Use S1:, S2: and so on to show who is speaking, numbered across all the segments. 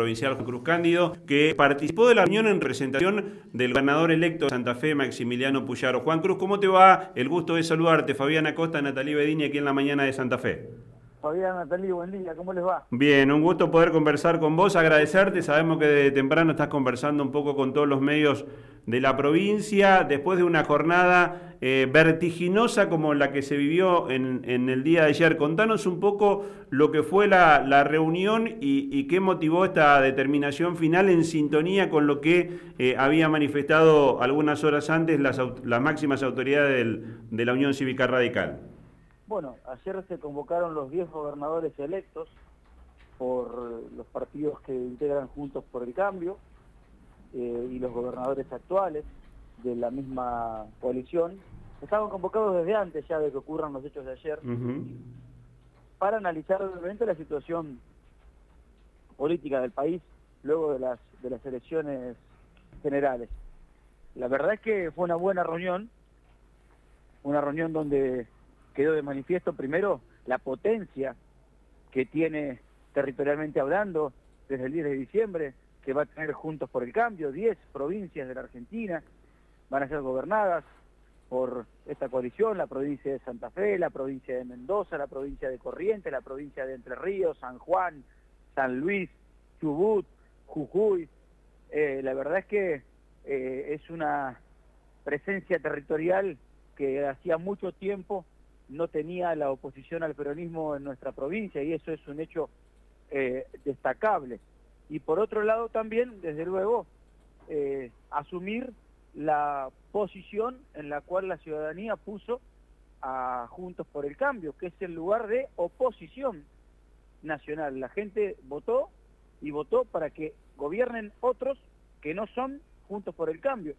S1: provincial Cruz Cándido, que participó de la reunión en representación del gobernador electo de Santa Fe, Maximiliano Puyaro. Juan Cruz, ¿cómo te va? El gusto de saludarte. Fabián Acosta, Natalí Bedini, aquí en la mañana de Santa Fe.
S2: Fabián, Natalí, buen día, ¿cómo les va?
S1: Bien, un gusto poder conversar con vos, agradecerte, sabemos que de temprano estás conversando un poco con todos los medios de la provincia, después de una jornada eh, vertiginosa como la que se vivió en, el día de ayer. Contanos un poco lo que fue la, reunión y, qué motivó esta determinación final en sintonía con lo que eh, había manifestado algunas horas antes las, máximas autoridades de la Unión Cívica Radical.
S2: Bueno, ayer se convocaron los 10 gobernadores electos por los partidos que integran Juntos por el Cambio eh, y los gobernadores actuales de la misma coalición. Estaban convocados desde antes ya de que ocurran los hechos de ayer para analizar realmente la situación política del país luego de las, de las elecciones generales. La verdad es que fue una buena reunión, una reunión donde quedó de manifiesto primero la potencia que tiene territorialmente hablando desde el 10 de diciembre, que va a tener Juntos por el Cambio, 10 provincias de la Argentina van a ser gobernadas por esta coalición, la provincia de Santa Fe, la provincia de Mendoza, la provincia de Corrientes, la provincia de Entre Ríos, San Juan, San Luis, Chubut, Jujuy. Eh, la verdad es que eh, es una presencia territorial que hacía mucho tiempo no tenía la oposición al peronismo en nuestra provincia y eso es un hecho eh, destacable. Y por otro lado también, desde luego, eh, asumir la posición en la cual la ciudadanía puso a Juntos por el Cambio, que es el lugar de oposición nacional. La gente votó y votó para que gobiernen otros que no son Juntos por el Cambio.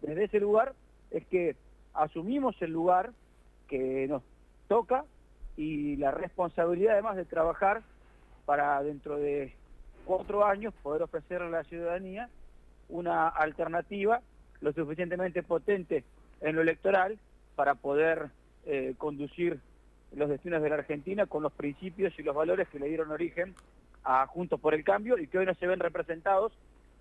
S2: Desde ese lugar es que asumimos el lugar que nos toca y la responsabilidad además de trabajar para dentro de cuatro años poder ofrecerle a la ciudadanía una alternativa lo suficientemente potente en lo electoral para poder eh, conducir los destinos de la Argentina con los principios y los valores que le dieron origen a Juntos por el Cambio y que hoy no se ven representados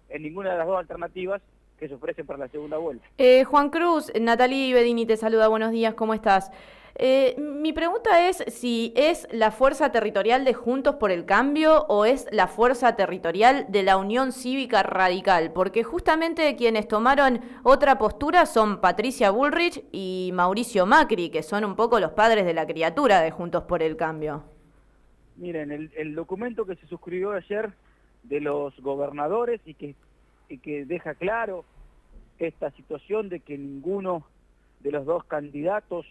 S2: en ninguna de las dos alternativas que se ofrecen para la segunda vuelta.
S3: Eh, Juan Cruz, Natalie Bedini te saluda, buenos días, ¿cómo estás? Eh, mi pregunta es si es la fuerza territorial de Juntos por el Cambio o es la fuerza territorial de la Unión Cívica Radical, porque justamente quienes tomaron otra postura son Patricia Bullrich y Mauricio Macri, que son un poco los padres de la criatura de Juntos por el Cambio.
S2: Miren, el, documento que se suscribió ayer de los gobernadores y que, y que deja claro esta situación de que ninguno de los dos candidatos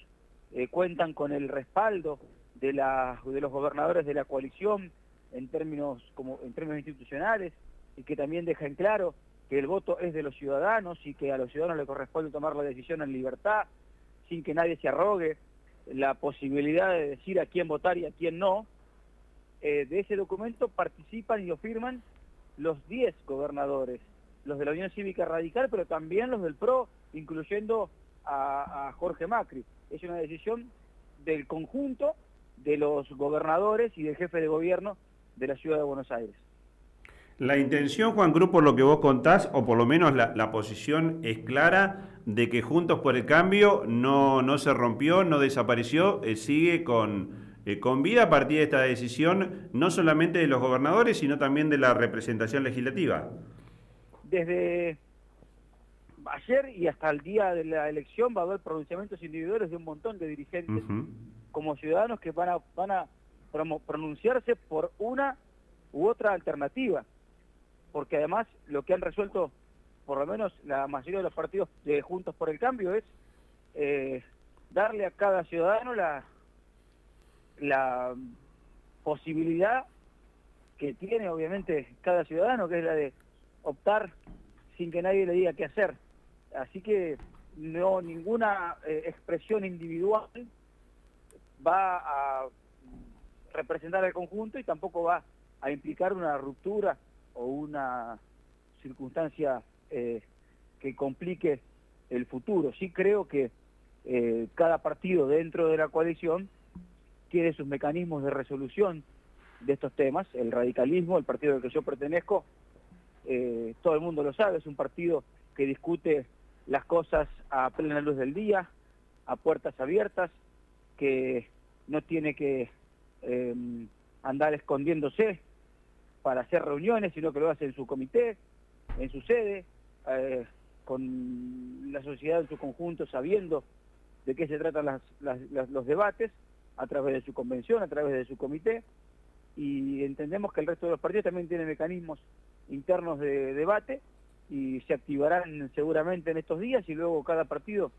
S2: eh, cuentan con el respaldo de, los gobernadores de la coalición en términos, como, en términos institucionales y que también deja en claro que el voto es de los ciudadanos y que a los ciudadanos les corresponde tomar la decisión en libertad, sin que nadie se arrogue la posibilidad de decir a quién votar y a quién no. Eh, de ese documento participan y lo firman los 10 gobernadores, los de la Unión Cívica Radical, pero también los del PRO, incluyendo a Jorge Macri es una decisión del conjunto de los gobernadores y del jefe de gobierno de la ciudad de Buenos Aires.
S1: La intención, Juan Cruz, por lo que vos contás, o por lo menos la, posición es clara, de que Juntos por el Cambio no, no se rompió, no desapareció, eh, sigue con, eh, con vida a partir de esta decisión, no solamente de los gobernadores, sino también de la representación legislativa.
S2: Desde ayer y hasta el día de la elección va a haber pronunciamientos individuales de un montón de dirigentes como ciudadanos que van a, van a pronunciarse por una u otra alternativa. Porque además lo que han resuelto, por lo menos la mayoría de los partidos de Juntos por el Cambio, es eh, darle a cada ciudadano la, la posibilidad que tiene obviamente cada ciudadano, que es la de optar sin que nadie le diga qué hacer. Así que no ninguna eh, expresión individual va a representar el conjunto y tampoco va a implicar una ruptura o una circunstancia eh, que complique el futuro. Sí creo que eh, cada partido dentro de la coalición tiene sus mecanismos de resolución de estos temas. El radicalismo, el partido al que yo pertenezco, eh, todo el mundo lo sabe, es un partido que discute las cosas a plena luz del día, a puertas abiertas, que no tiene que em, andar escondiéndose para hacer reuniones, sino que lo hace en su comité, en su sede, eh, con la sociedad en su conjunto, sabiendo de qué se tratan los debates, a través de su convención, a través de su comité, y entendemos que el resto de los partidos también tienen mecanismos internos de debate y se activarán seguramente en estos días y luego cada partido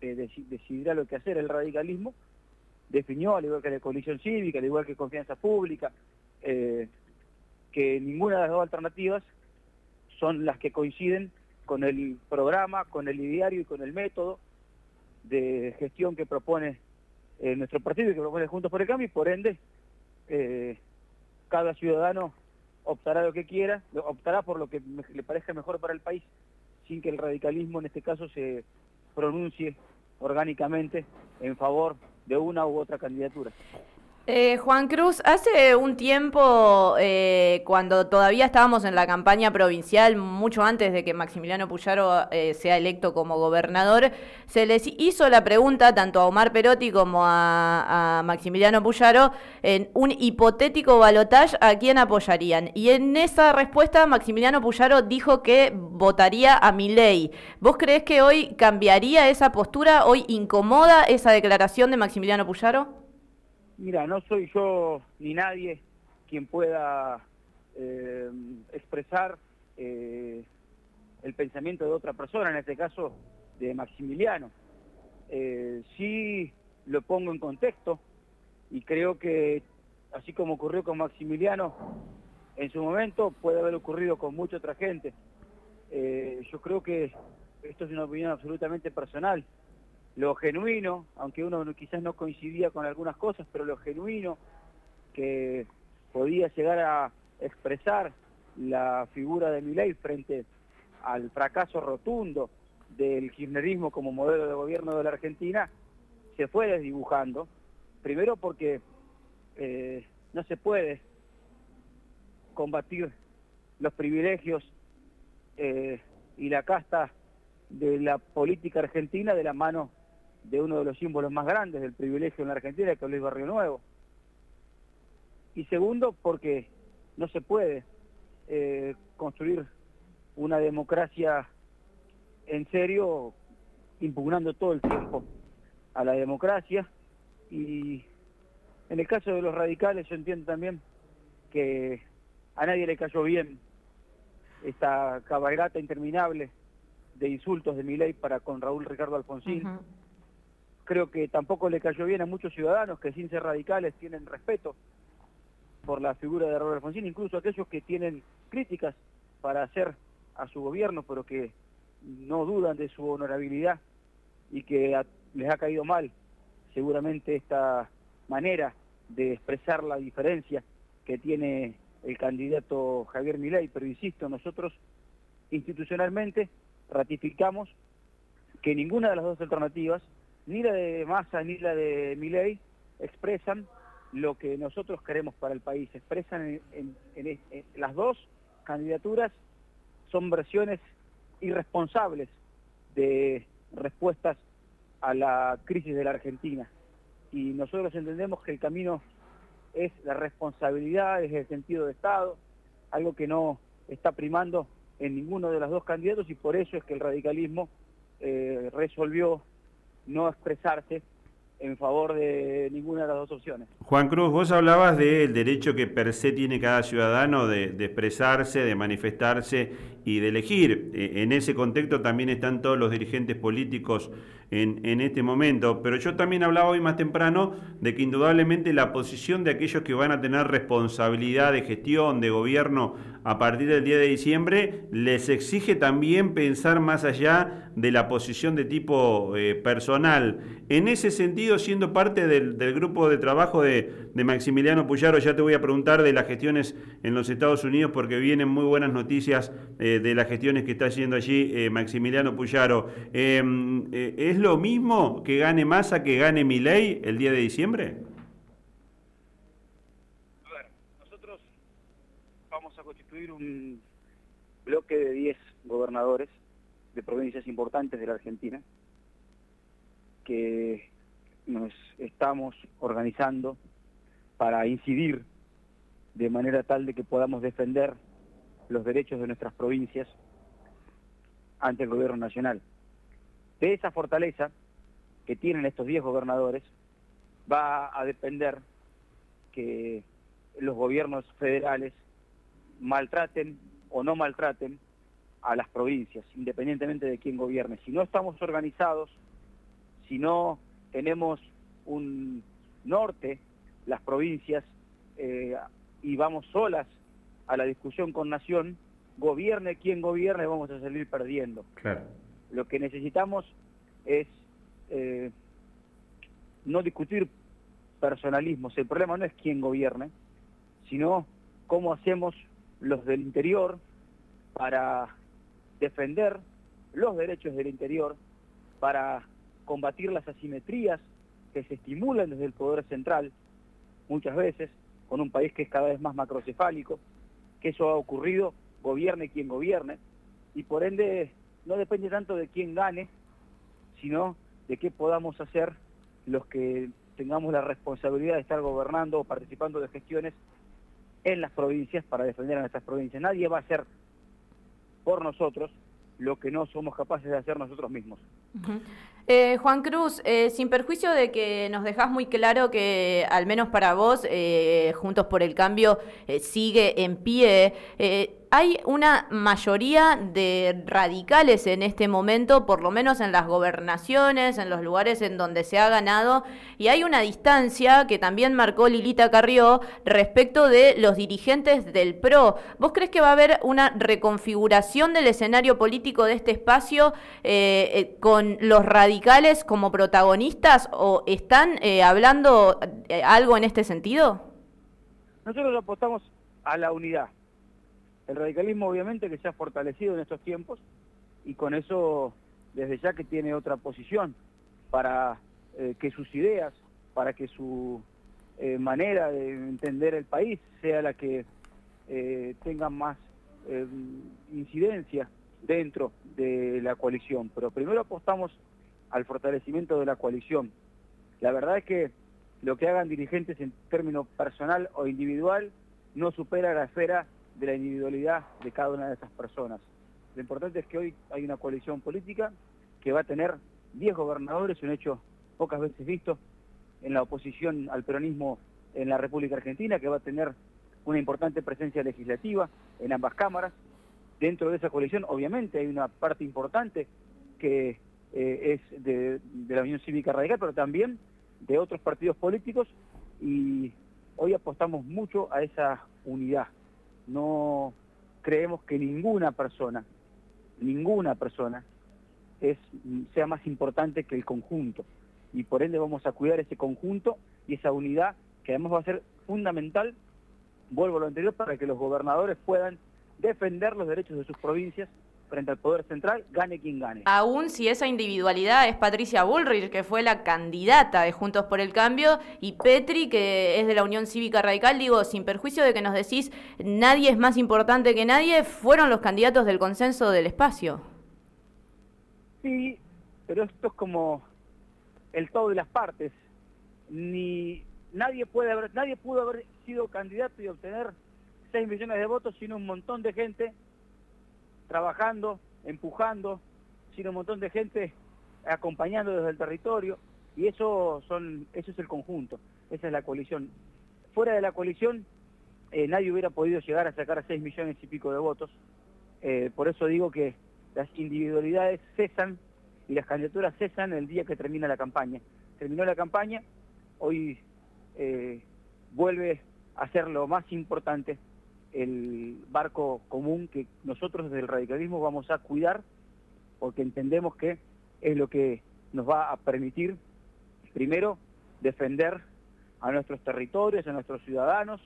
S2: eh, decidirá lo que hacer. El radicalismo definió, al igual que la coalición cívica, al igual que confianza pública, eh, que ninguna de las dos alternativas son las que coinciden con el programa, con el ideario y con el método de gestión que propone eh, nuestro partido y que propone Juntos por el Cambio y por ende cada ciudadano optará lo que quiera, optará por lo que le parezca mejor para el país, sin que el radicalismo en este caso se pronuncie orgánicamente en favor de una u otra candidatura.
S3: Eh, Juan Cruz, hace un tiempo, eh, cuando todavía estábamos en la campaña provincial, mucho antes de que Maximiliano Puyaro eh, sea electo como gobernador, se les hizo la pregunta tanto a Omar Perotti como a, Maximiliano Puyaro en un hipotético balotaje a quién apoyarían. Y en esa respuesta Maximiliano Puyaro dijo que votaría a Milei. ¿Vos crees que hoy cambiaría esa postura? ¿Hoy incomoda esa declaración de Maximiliano Puyaro?
S2: Mira, no soy yo ni nadie quien pueda eh, expresar eh, el pensamiento de otra persona, en este caso de Maximiliano. Eh, sí lo pongo en contexto y creo que así como ocurrió con Maximiliano en su momento, puede haber ocurrido con mucha otra gente. yo creo que esto es una opinión absolutamente personal lo genuino, aunque uno quizás no coincidía con algunas cosas, pero lo genuino que podía llegar a expresar la figura de Milei frente al fracaso rotundo del kirchnerismo como modelo de gobierno de la Argentina, se fue desdibujando. Primero porque eh, no se puede combatir los privilegios eh, y la casta de la política argentina de la mano de uno de los símbolos más grandes del privilegio en la Argentina, que es Luis Barrio Nuevo. Y segundo, porque no se puede eh, construir una democracia en serio impugnando todo el tiempo a la democracia. Y en el caso de los radicales yo entiendo también que a nadie le cayó bien esta cabalgata interminable de insultos de mi ley para con Raúl Ricardo Alfonsín creo que tampoco le cayó bien a muchos ciudadanos que sin ser radicales tienen respeto por la figura de Raúl Alfonsín, incluso aquellos que tienen críticas para hacer a su gobierno, pero que no dudan de su honorabilidad y que les ha caído mal seguramente esta manera de expresar la diferencia que tiene el candidato Javier Milei, pero insisto, nosotros institucionalmente ratificamos que ninguna de las dos alternativas ni la de Massa ni la de Milei expresan lo que nosotros queremos para el país. Expresan en, las dos candidaturas son versiones irresponsables de respuestas a la crisis de la Argentina. Y nosotros entendemos que el camino es la responsabilidad, es el sentido de Estado, algo que no está primando en ninguno de los dos candidatos y por eso es que el radicalismo eh, resolvió no expresarse en favor de ninguna de las dos opciones.
S1: Juan Cruz, vos hablabas del derecho que per se tiene cada ciudadano de, expresarse, de manifestarse y de elegir. E, en ese contexto también están todos los dirigentes políticos en, este momento, pero yo también hablaba hoy más temprano de que indudablemente la posición de aquellos que van a tener responsabilidad de gestión, de gobierno a partir del 10 de diciembre, les exige también pensar más allá de la posición de tipo eh, personal. En ese sentido, siendo parte del, grupo de trabajo de, Maximiliano Puyaro, ya te voy a preguntar de las gestiones en los Estados Unidos porque vienen muy buenas noticias eh, de las gestiones que está haciendo allí eh, Maximiliano Puyaro. Em, ¿Es lo mismo que gane Massa que gane Milei el 10 de diciembre?
S2: A ver, construir un bloque de 10 gobernadores de provincias importantes de la Argentina que nos estamos organizando para incidir de manera tal de que podamos defender los derechos de nuestras provincias ante el gobierno nacional. De esa fortaleza que tienen estos 10 gobernadores va a depender que los gobiernos federales maltraten o no maltraten a las provincias, independientemente de quién gobierne. Si no estamos organizados, si no tenemos un norte, las provincias, eh, y vamos solas a la discusión con nación, gobierne quien gobierne, vamos a salir perdiendo. Claro. Lo que necesitamos es eh, no discutir personalismos. El problema no es quién gobierne, sino cómo hacemos los del interior para defender los derechos del interior, para combatir las asimetrías que se estimulan desde el poder central, muchas veces, con un país que es cada vez más macrocefálico, que eso ha ocurrido, gobierne quien gobierne, y por ende no depende tanto de quién gane, sino de qué podamos hacer los que tengamos la responsabilidad de estar gobernando o participando de gestiones en las provincias para defender a nuestras provincias. Nadie va a hacer por nosotros lo que no somos capaces de hacer nosotros mismos.
S3: Eh, Juan Cruz, eh, sin perjuicio de que nos dejas muy claro que al menos para vos, eh, Juntos por el Cambio sigue en pie, hay una mayoría de radicales en este momento, por lo menos en las gobernaciones, en los lugares en donde se ha ganado, y hay una distancia que también marcó Lilita Carrió respecto de los dirigentes del PRO. ¿Vos crees que va a haber una reconfiguración del escenario político de este espacio con los radicales como protagonistas o están eh, hablando algo en este sentido?
S2: Nosotros apostamos a la unidad el radicalismo obviamente que se ha fortalecido en estos tiempos y con eso desde ya que tiene otra posición para eh, que sus ideas, para que su eh, manera de entender el país sea la que eh, tenga más incidencia dentro de la coalición. Pero primero apostamos al fortalecimiento de la coalición. La verdad es que lo que hagan dirigentes en términos personal o individual no supera la esfera de la individualidad de cada una de esas personas. Lo importante es que hoy hay una coalición política que va a tener 10 gobernadores, un hecho pocas veces visto en la oposición al peronismo en la República Argentina, que va a tener una importante presencia legislativa en ambas cámaras. Dentro de esa coalición, obviamente, hay una parte importante que eh, es de, la Unión Cívica Radical, pero también de otros partidos políticos y hoy apostamos mucho a esa unidad no creemos que ninguna persona, ninguna persona es, sea más importante que el conjunto. Y por ende vamos a cuidar ese conjunto y esa unidad que además va a ser fundamental, vuelvo a lo anterior, para que los gobernadores puedan defender los derechos de sus provincias frente al Poder Central, gane quien gane.
S3: Aún si esa individualidad es Patricia Bullrich, que fue la candidata de Juntos por el Cambio, y Petri, que es de la Unión Cívica Radical, digo, sin perjuicio de que nos decís nadie es más importante que nadie, fueron los candidatos del consenso del espacio.
S2: Sí, pero esto es como el todo de las partes. Ni nadie puede haber, nadie pudo haber sido candidato y obtener 6 millones de votos, sino un montón de gente trabajando, empujando, sino un montón de gente acompañando desde el territorio, y eso, son, eso es el conjunto, esa es la coalición. Fuera de la coalición, eh, nadie hubiera podido llegar a sacar 6 millones y pico de votos, eh, por eso digo que las individualidades cesan y las candidaturas cesan el día que termina la campaña. Terminó la campaña, hoy eh, vuelve a ser lo más importante el barco común que nosotros desde el radicalismo vamos a cuidar porque entendemos que es lo que nos va a permitir, primero, defender a nuestros territorios, a nuestros ciudadanos,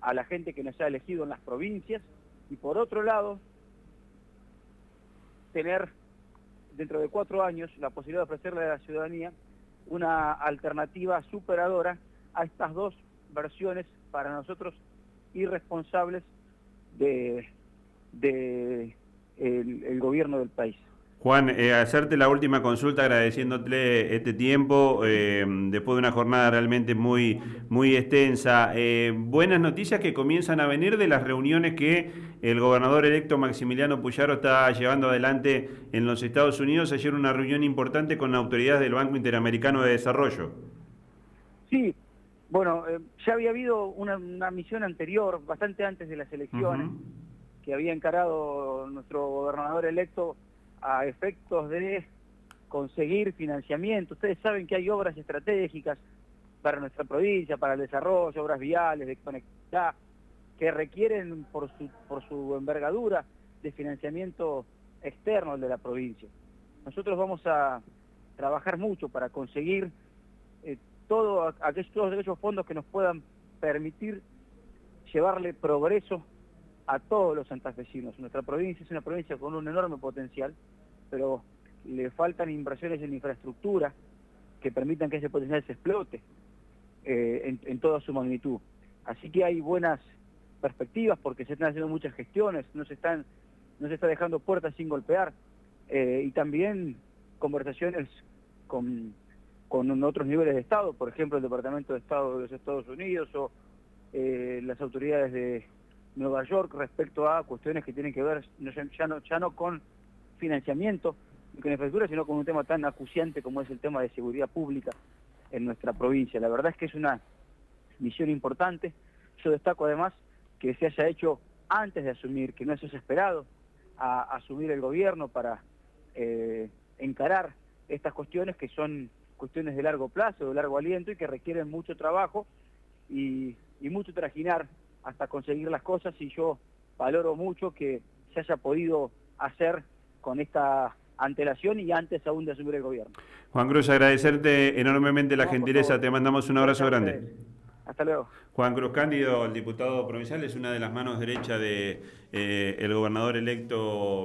S2: a la gente que nos ha elegido en las provincias, y por otro lado, tener dentro de cuatro años la posibilidad de ofrecerle a la ciudadanía una alternativa superadora a estas dos versiones para nosotros irresponsables de del de el gobierno del país.
S1: Juan, eh, hacerte la última consulta agradeciéndote este tiempo eh, después de una jornada realmente muy, muy extensa. Eh, buenas noticias que comienzan a venir de las reuniones que el gobernador electo Maximiliano Puyaro está llevando adelante en los Estados Unidos. Ayer una reunión importante con autoridades del Banco Interamericano de Desarrollo.
S2: Sí, bueno, ya había habido una, misión anterior, bastante antes de las elecciones, que había encarado nuestro gobernador electo a efectos de conseguir financiamiento. Ustedes saben que hay obras estratégicas para nuestra provincia, para el desarrollo, obras viales, de conectividad, que requieren por su, por su envergadura de financiamiento externo de la provincia. Nosotros vamos a trabajar mucho para conseguir eh, todos aquellos fondos que nos puedan permitir llevarle progreso a todos los santafesinos. Nuestra provincia es una provincia con un enorme potencial, pero le faltan inversiones en infraestructura que permitan que ese potencial se explote eh, en, toda su magnitud. Así que hay buenas perspectivas porque se están haciendo muchas gestiones, no se, están, no se está dejando puertas sin golpear eh, y también conversaciones con, con otros niveles de Estado, por ejemplo el Departamento de Estado de los Estados Unidos o eh, las autoridades de Nueva York respecto a cuestiones que tienen que ver ya no, ya no con financiamiento y con infraestructura, sino con un tema tan acuciante como es el tema de seguridad pública en nuestra provincia. La verdad es que es una misión importante. Yo destaco además que se haya hecho antes de asumir, que no es desesperado a, asumir el gobierno para eh, encarar estas cuestiones que son cuestiones de largo plazo, de largo aliento y que requieren mucho trabajo y, y mucho trajinar hasta conseguir las cosas y yo valoro mucho que se haya podido hacer con esta antelación y antes aún de asumir el gobierno.
S1: Juan Cruz, agradecerte enormemente la gentileza, te mandamos un abrazo grande.
S2: Hasta luego.
S1: Juan Cruz Cándido, el diputado provincial, es una de las manos derechas del de, eh, el gobernador electo